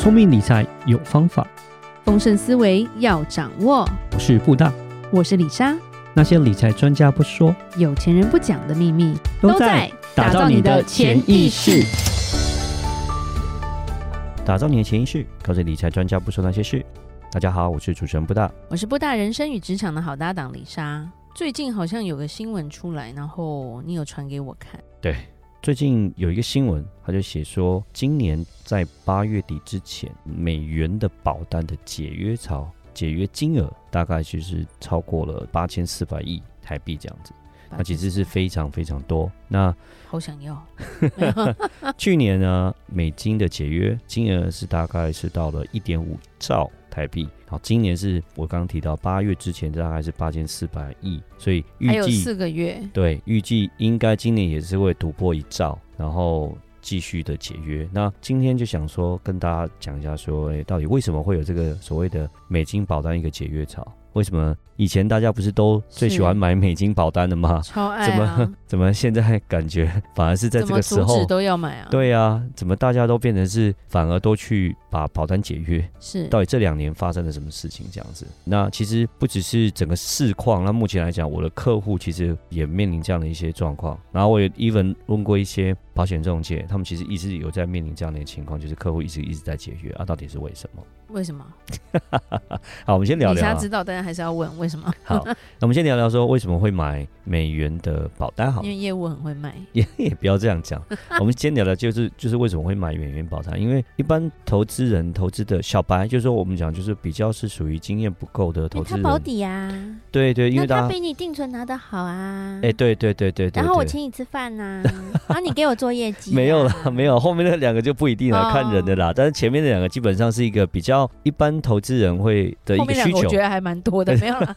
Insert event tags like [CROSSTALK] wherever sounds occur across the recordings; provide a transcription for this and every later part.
聪明理财有方法，丰盛思维要掌握。我是布大，我是李莎。那些理财专家不说，有钱人不讲的秘密，都在打造你的潜意识。打造你的潜意识，告诉理财专家不说那些事。大家好，我是主持人布大，我是布大人生与职场的好搭档李莎。最近好像有个新闻出来，然后你有传给我看。对。最近有一个新闻，他就写说，今年在八月底之前，美元的保单的解约潮，解约金额大概就是超过了八千四百亿台币这样子，那其实是非常非常多。那好想要。[LAUGHS] 去年呢，美金的解约金额是大概是到了一点五兆。台币，好，今年是我刚刚提到八月之前大概是八千四百亿，所以预计还有四个月，对，预计应该今年也是会突破一兆，然后继续的解约。那今天就想说跟大家讲一下说，到底为什么会有这个所谓的美金保单一个解约潮？为什么以前大家不是都最喜欢买美金保单的吗？[LAUGHS] 超爱啊！怎么怎么现在感觉反而是在这个时候都要买啊？对啊，怎么大家都变成是反而都去把保单解约？是到底这两年发生了什么事情？这样子，那其实不只是整个市况，那目前来讲，我的客户其实也面临这样的一些状况。然后我也 even 问过一些保险中介，他们其实一直有在面临这样的情况，就是客户一直一直在解约啊，到底是为什么？为什么？[LAUGHS] 好，我们先聊聊。你想知道，大家还是要问为什么？好，那 [LAUGHS] 我们先聊聊说为什么会买美元的保单？好，因为业务很会卖。也 [LAUGHS] 也不要这样讲。我们先聊聊，就是就是为什么会买美元保单？因为一般投资人投资的小白，就是说我们讲就是比较是属于经验不够的投资人。他保底呀、啊。对对，因为他比你定存拿的好啊。哎，对对对对对。然后我请你吃饭呐、啊，然后你给我做业绩、啊。[LAUGHS] 没有了，没有，后面那两个就不一定了，看人的啦。但是前面那两个基本上是一个比较一般投。资人会的一个需求，我觉得还蛮多的，[LAUGHS] 没有了。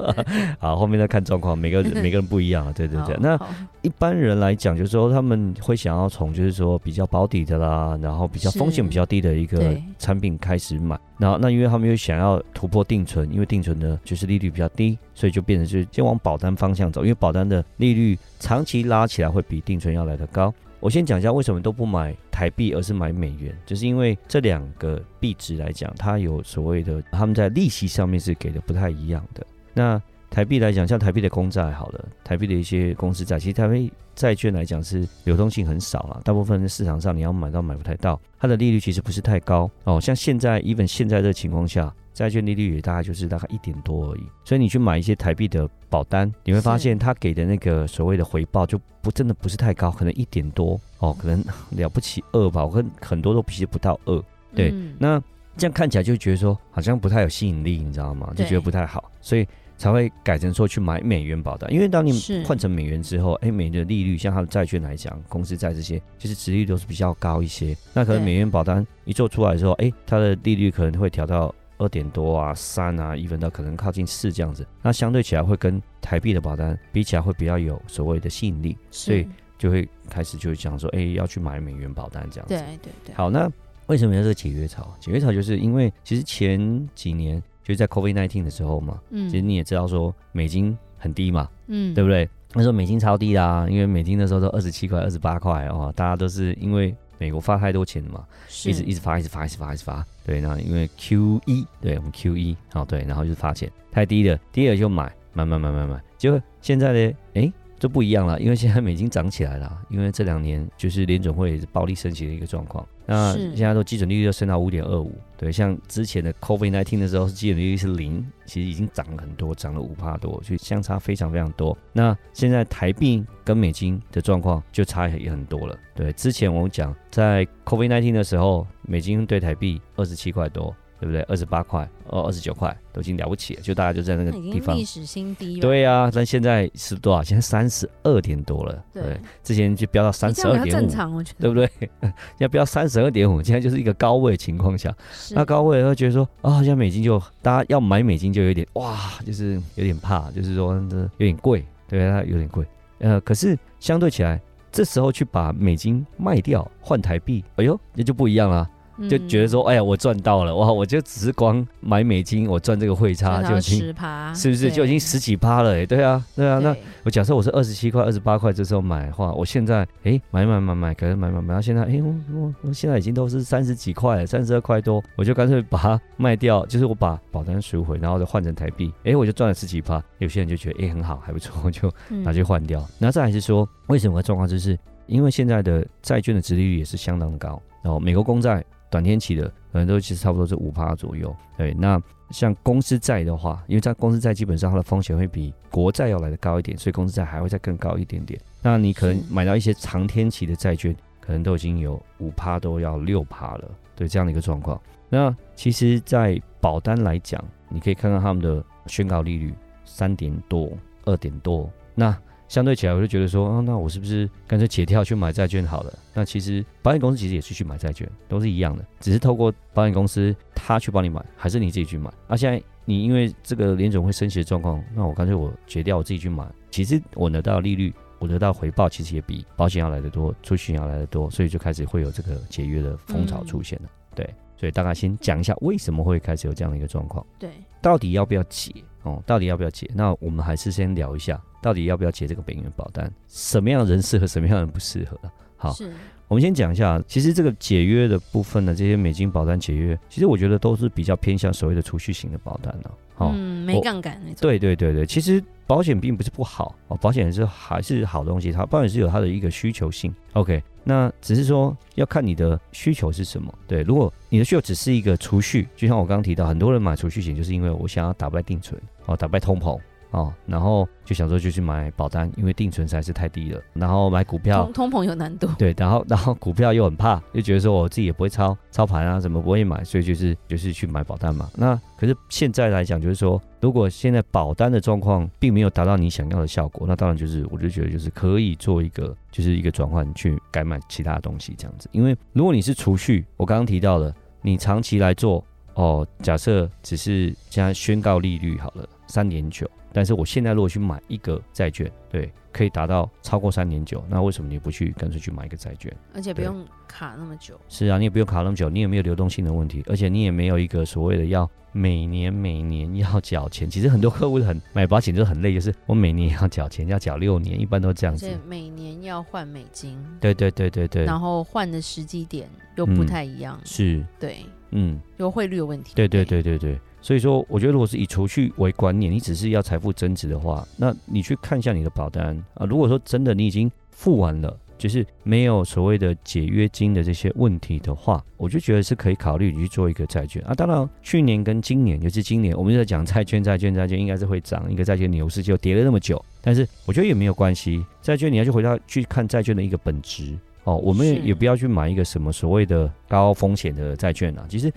[LAUGHS] 好，后面再看状况，每个人每个人不一样啊。对对对，那一般人来讲，就是说他们会想要从就是说比较保底的啦，然后比较风险比较低的一个产品开始买。然后那因为他们又想要突破定存，因为定存呢就是利率比较低，所以就变成就是先往保单方向走，因为保单的利率长期拉起来会比定存要来得高。我先讲一下为什么都不买台币，而是买美元，就是因为这两个币值来讲，它有所谓的他们在利息上面是给的不太一样的。那台币来讲，像台币的公债好了，台币的一些公司债，其实台币债券来讲是流动性很少了，大部分的市场上你要买到买不太到，它的利率其实不是太高哦。像现在，even 现在的情况下。债券利率也大概就是大概一点多而已，所以你去买一些台币的保单，你会发现它给的那个所谓的回报就不真的不是太高，可能一点多哦，可能了不起二吧，我跟很多都其实不到二。对，嗯、那这样看起来就觉得说好像不太有吸引力，你知道吗？就觉得不太好，所以才会改成说去买美元保单。因为当你换成美元之后，哎，美元的利率像它的债券来讲，公司债这些其实殖利率都是比较高一些。那可能美元保单一做出来的时候，哎，它的利率可能会调到。二点多啊，三啊，一分到可能靠近四这样子，那相对起来会跟台币的保单比起来会比较有所谓的吸引力，所以就会开始就讲说，哎、欸，要去买美元保单这样子。对对对。好，那为什么要这个解约潮？解约潮就是因为其实前几年就是在 COVID-19 的时候嘛，嗯，其实你也知道说美金很低嘛，嗯，对不对？那时候美金超低啦，因为美金那时候都二十七块、二十八块哦，大家都是因为。美国发太多钱了嘛，一直一直发，一直发，一直发，一直发。对，那因为 Q 一对我们 Q 一好对，然后就是发钱太低了，低了就买，买买买买买。结果现在呢，哎。就不一样了，因为现在美金涨起来了，因为这两年就是联准会暴力升息的一个状况。那现在都基准利率又升到五点二五，对，像之前的 COVID nineteen 的时候，基准利率是零，其实已经涨了很多，涨了五帕多，所以相差非常非常多。那现在台币跟美金的状况就差也很多了。对，之前我们讲在 COVID nineteen 的时候，美金对台币二十七块多。对不对？二十八块哦，二十九块都已经了不起了，就大家就在那个地方。历史新低。对呀、啊，但现在是多少？现在三十二点多了。对，对，之前就飙到三十二点五，正常我觉得，对不对？[LAUGHS] 现在飙到三十二点五，现在就是一个高位情况下。那高位会觉得说啊，现在美金就大家要买美金就有点哇，就是有点怕，就是说有点贵，对，它有点贵。呃，可是相对起来，这时候去把美金卖掉换台币，哎呦，那就不一样了。就觉得说，哎呀，我赚到了哇！我就只是光买美金，我赚这个汇差就已经十趴，是不是就已经十几趴了？哎，对啊，对啊。那我假设我是二十七块、二十八块这时候买的话，我现在哎买买买买，可能买买买到现在，哎我我我现在已经都是三十几块了，三十二块多，我就干脆把它卖掉，就是我把保单赎回，然后再换成台币，哎，我就赚了十几趴。有些人就觉得哎很好，还不错，我就拿去换掉。那再还是说，为什么状况就是因为现在的债券的殖利率也是相当的高，然后美国公债。短天期的可能都其实差不多是五趴左右，对。那像公司债的话，因为在公司债基本上它的风险会比国债要来的高一点，所以公司债还会再更高一点点。那你可能买到一些长天期的债券，可能都已经有五趴都要六趴了，对这样的一个状况。那其实，在保单来讲，你可以看看他们的宣告利率三点多、二点多，那。相对起来，我就觉得说，啊，那我是不是干脆解跳去买债券好了？那其实保险公司其实也是去买债券，都是一样的，只是透过保险公司他去帮你买，还是你自己去买？那现在你因为这个联总会升息的状况，那我干脆我解掉，我自己去买。其实我得到利率，我得到回报，其实也比保险要来得多，储蓄要来得多，所以就开始会有这个解约的风潮出现了。对，所以大概先讲一下为什么会开始有这样的一个状况。对，到底要不要解？[LAUGHS] 哦，到底要不要解？那我们还是先聊一下，到底要不要解这个北元保单？什么样的人适合，什么样的人不适合？好，我们先讲一下，其实这个解约的部分呢，这些美金保单解约，其实我觉得都是比较偏向所谓的储蓄型的保单呢。好，嗯，没杠杆那种。对对对对，其实。保险并不是不好哦，保险是还是好东西，它保险是有它的一个需求性。OK，那只是说要看你的需求是什么。对，如果你的需求只是一个储蓄，就像我刚刚提到，很多人买储蓄险就是因为我想要打败定存哦，打败通膨。哦，然后就想说就去买保单，因为定存实在是太低了。然后买股票，通通膨有难度。对，然后 [LAUGHS] 然后股票又很怕，又觉得说我自己也不会操操盘啊，什么不会买，所以就是就是去买保单嘛。那可是现在来讲，就是说如果现在保单的状况并没有达到你想要的效果，那当然就是我就觉得就是可以做一个就是一个转换，去改买其他的东西这样子。因为如果你是储蓄，我刚刚提到了，你长期来做哦，假设只是现在宣告利率好了三点九。但是我现在如果去买一个债券，对，可以达到超过三点九，那为什么你不去干脆去买一个债券？而且不用卡那么久。是啊，你也不用卡那么久，你也没有流动性的问题，而且你也没有一个所谓的要每年每年要缴钱。其实很多客户很买保险就很累，就是我每年要缴钱，要缴六年，一般都这样子。每年要换美金。对对对对对。然后换的时机点又不太一样。嗯、是。对。嗯。有汇率的问题。对对对对对。所以说，我觉得如果是以储蓄为观念，你只是要财富增值的话，那你去看一下你的保单啊。如果说真的你已经付完了，就是没有所谓的解约金的这些问题的话，我就觉得是可以考虑你去做一个债券啊。当然，去年跟今年，就是今年，我们就在讲债券，债券，债券应该是会涨，一个债券牛市就跌了那么久，但是我觉得也没有关系。债券你要去回到去看债券的一个本质。哦，我们也不要去买一个什么所谓的高风险的债券啊，其实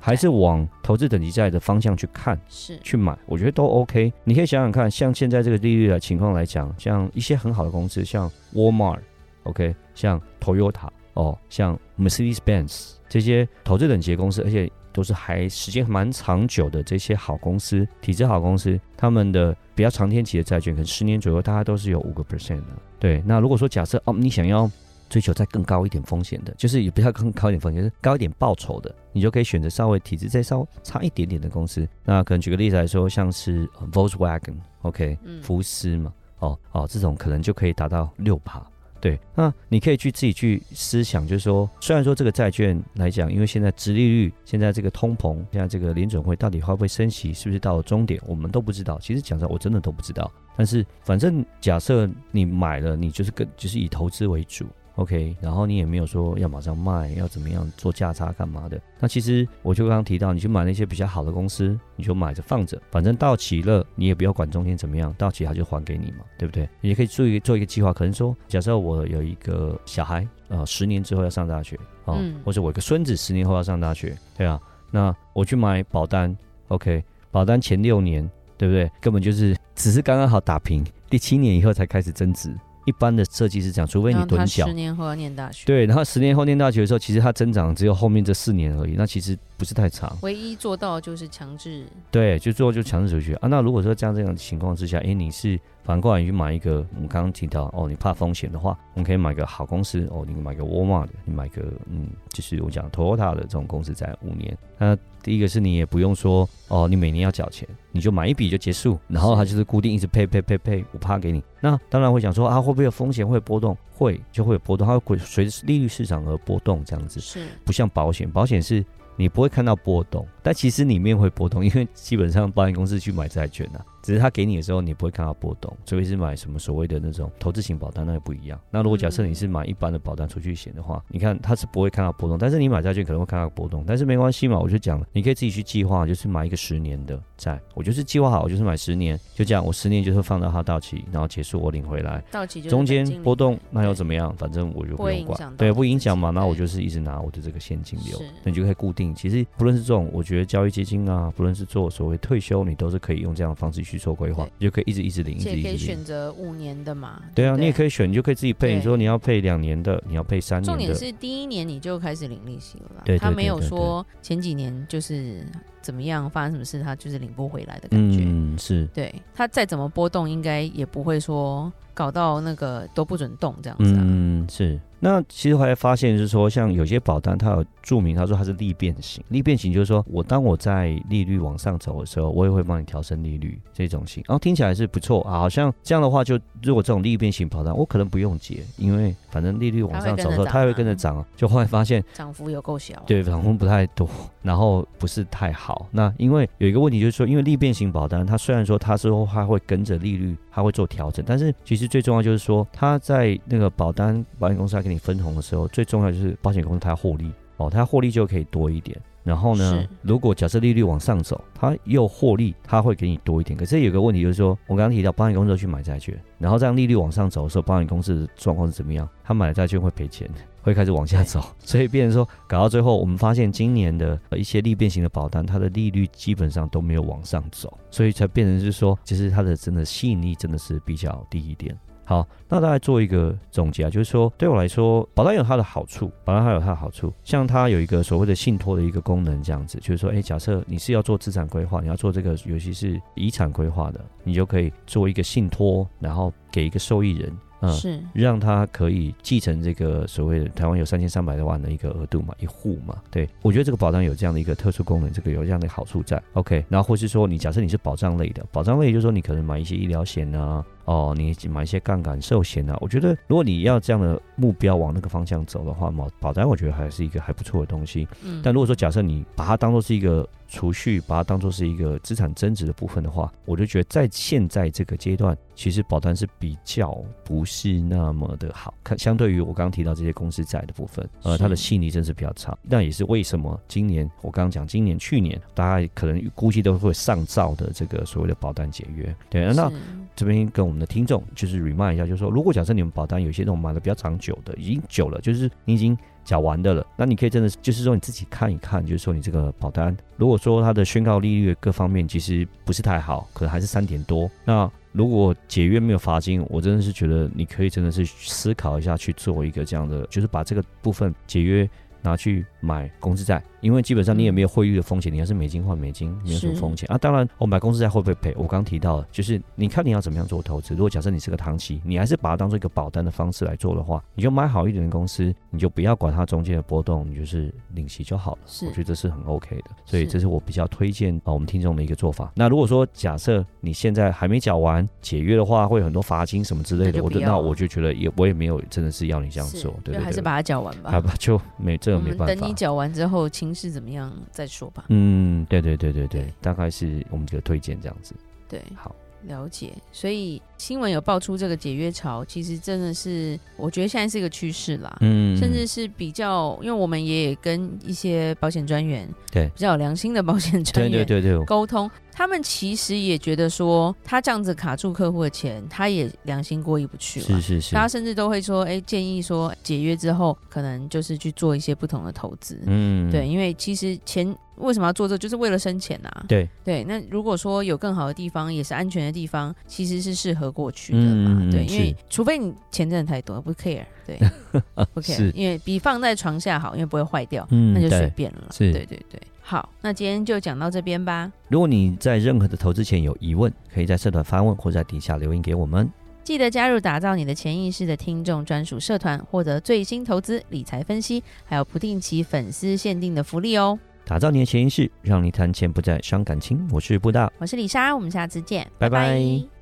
还是往投资等级债的方向去看，是去买，我觉得都 OK。你可以想想看，像现在这个利率的情况来讲，像一些很好的公司，像 Walmart，OK，像 Toyota，哦，像 Mercedes-Benz 这些投资等级的公司，而且都是还时间蛮长久的这些好公司，体制好公司，他们的比较长天期的债券，可能十年左右，大概都是有五个 percent 的。对，那如果说假设哦，你想要追求再更高一点风险的，就是也不要更高一点风险，就是高一点报酬的，你就可以选择稍微体质再稍微差一点点的公司。那可能举个例子来说，像是 Volkswagen，OK，福斯嘛，哦哦，这种可能就可以达到六趴。对，那你可以去自己去思想，就是说，虽然说这个债券来讲，因为现在殖利率，现在这个通膨，现在这个联准会到底会不会升息，是不是到了终点，我们都不知道。其实讲实话，我真的都不知道。但是反正假设你买了，你就是跟就是以投资为主。OK，然后你也没有说要马上卖，要怎么样做价差干嘛的？那其实我就刚刚提到，你去买那些比较好的公司，你就买着放着，反正到期了你也不要管中间怎么样，到期他就还给你嘛，对不对？你也可以做一个做一个计划，可能说，假设我有一个小孩啊，呃，十年之后要上大学啊，嗯，或者我一个孙子十年后要上大学，对啊，那我去买保单，OK，保单前六年，对不对？根本就是只是刚刚好打平，第七年以后才开始增值。一般的设计是这样，除非你趸缴。十年后要念大学。对，然后十年后念大学的时候，其实它增长只有后面这四年而已。那其实不是太长。唯一做到就是强制，对，就最后就强制出去啊。那如果说这样这样的情况之下，哎，你是反过来你去买一个，我们刚刚提到哦，你怕风险的话，我们可以买个好公司哦，你买个沃尔玛的，你买个嗯，就是我讲 Toyota 的这种公司在五年。那第一个是你也不用说哦，你每年要缴钱，你就买一笔就结束，然后它就是固定一直配配配配五趴给你。那当然会想说啊，会不会有风险，会波动？会，就会有波动，它会随着利率市场而波动，这样子是不像保险，保险是你不会看到波动，但其实里面会波动，因为基本上保险公司去买债券啊。只是他给你的时候，你不会看到波动，除非是买什么所谓的那种投资型保单，那也不一样。那如果假设你是买一般的保单储蓄险的话，你看它是不会看到波动，但是你买债券可能会看到波动，但是没关系嘛，我就讲了，你可以自己去计划，就是买一个十年的债，我就是计划好，我就是买十年，就这样，我十年就是放到它到期，然后结束我领回来，到期中间波动那又怎么样？反正我就不用管，对，不影响嘛，那我就是一直拿我的这个现金流，那你就可以固定。其实不论是这种，我觉得交易基金啊，不论是做所谓退休，你都是可以用这样的方式去做规划，就。可以一直一直领，一直一直领。可以选择五年的嘛？对啊，你也可以选，你就可以自己配。你说你要配两年的，你要配三年的。重点是第一年你就开始领利息了啦。对，他没有说前几年就是怎么样发生什么事，他就是领不回来的感觉。嗯，是。对，他再怎么波动，应该也不会说搞到那个都不准动这样子啊。嗯，是。那其实后来发现就是说，像有些保单，它有注明，他说它是利变型。利变型就是说我当我在利率往上走的时候，我也会帮你调升利率这种型。然后听起来是不错啊，好像这样的话，就如果这种利变型保单，我可能不用结，因为反正利率往上走的时候，它会跟着涨。就后来发现涨幅有够小，[LAUGHS] 对，涨幅不太多，[LAUGHS] 然后不是太好。那因为有一个问题就是说，因为利变型保单，它虽然说它之后它会跟着利率，它会做调整，但是其实最重要就是说，它在那个保单保险公司来给你分红的时候。最重要就是保险公司它要获利哦，它获利就可以多一点。然后呢，如果假设利率往上走，它又获利，它会给你多一点。可是有个问题就是说，我刚刚提到保险公司去买债券，然后这样利率往上走的时候，保险公司的状况是怎么样？他买债券会赔钱，[LAUGHS] 会开始往下走。所以变成说，搞到最后，我们发现今年的一些利变型的保单，它的利率基本上都没有往上走，所以才变成是说，其实它的真的吸引力真的是比较低一点。好，那大概做一个总结啊，就是说，对我来说，保单有它的好处，保单它有它的好处，像它有一个所谓的信托的一个功能，这样子，就是说，哎，假设你是要做资产规划，你要做这个，尤其是遗产规划的，你就可以做一个信托，然后给一个受益人。嗯，是让他可以继承这个所谓的台湾有三千三百多万的一个额度嘛，一户嘛，对，我觉得这个保单有这样的一个特殊功能，这个有这样的好处在。OK，然后或是说你假设你是保障类的，保障类就是说你可能买一些医疗险啊，哦，你买一些杠杆寿险啊，我觉得如果你要这样的目标往那个方向走的话，保保单我觉得还是一个还不错的东西。嗯，但如果说假设你把它当做是一个储蓄，把它当做是一个资产增值的部分的话，我就觉得在现在这个阶段。其实保单是比较不是那么的好看，相对于我刚刚提到这些公司债的部分，呃，它的吸引力真是比较差。那也是为什么今年我刚刚讲，今年去年大家可能估计都会上兆的这个所谓的保单解约。对，那这边跟我们的听众就是 remind 一下，就是说，如果假设你们保单有些那种买的比较长久的，已经久了，就是你已经缴完的了，那你可以真的就是说你自己看一看，就是说你这个保单，如果说它的宣告利率各方面其实不是太好，可能还是三点多，那。如果解约没有罚金，我真的是觉得你可以真的是思考一下去做一个这样的，就是把这个部分解约拿去买公司债。因为基本上你也没有汇率的风险，你还是美金换美金，没有什么风险啊。当然，我买公司债会不会赔？我刚提到了，就是你看你要怎么样做投资。如果假设你是个长期，你还是把它当做一个保单的方式来做的话，你就买好一点的公司，你就不要管它中间的波动，你就是领息就好了。我觉得这是很 OK 的，所以这是我比较推荐啊我们听众的一个做法。那如果说假设你现在还没缴完解约的话，会有很多罚金什么之类的，我那我就觉得也我也没有真的是要你这样做，对对对，还是把它缴完吧。好吧，就没这个没办法。等你缴完之后，情势怎么样？再说吧。嗯，对对对对对，对大概是我们这个推荐这样子。对，好，了解。所以新闻有爆出这个解约潮，其实真的是我觉得现在是一个趋势啦。嗯，甚至是比较，因为我们也跟一些保险专员，对，比较有良心的保险专员，对对对对，沟通。他们其实也觉得说，他这样子卡住客户的钱，他也良心过意不去了。是是大家甚至都会说，哎，建议说解约之后，可能就是去做一些不同的投资。嗯，对，因为其实钱为什么要做这，就是为了生钱呐、啊。对对，那如果说有更好的地方，也是安全的地方，其实是适合过去的嘛。嗯、对，因为除非你钱真的太多，不 care。对，[LAUGHS] 不 care，因为比放在床下好，因为不会坏掉，嗯、那就随便了。是，对对对。好，那今天就讲到这边吧。如果你在任何的投资前有疑问，可以在社团发问或在底下留言给我们。记得加入打造你的潜意识的听众专属社团，获得最新投资理财分析，还有不定期粉丝限定的福利哦。打造你的潜意识，让你谈钱不再伤感情。我是布大，我是李莎，我们下次见，拜拜。拜拜。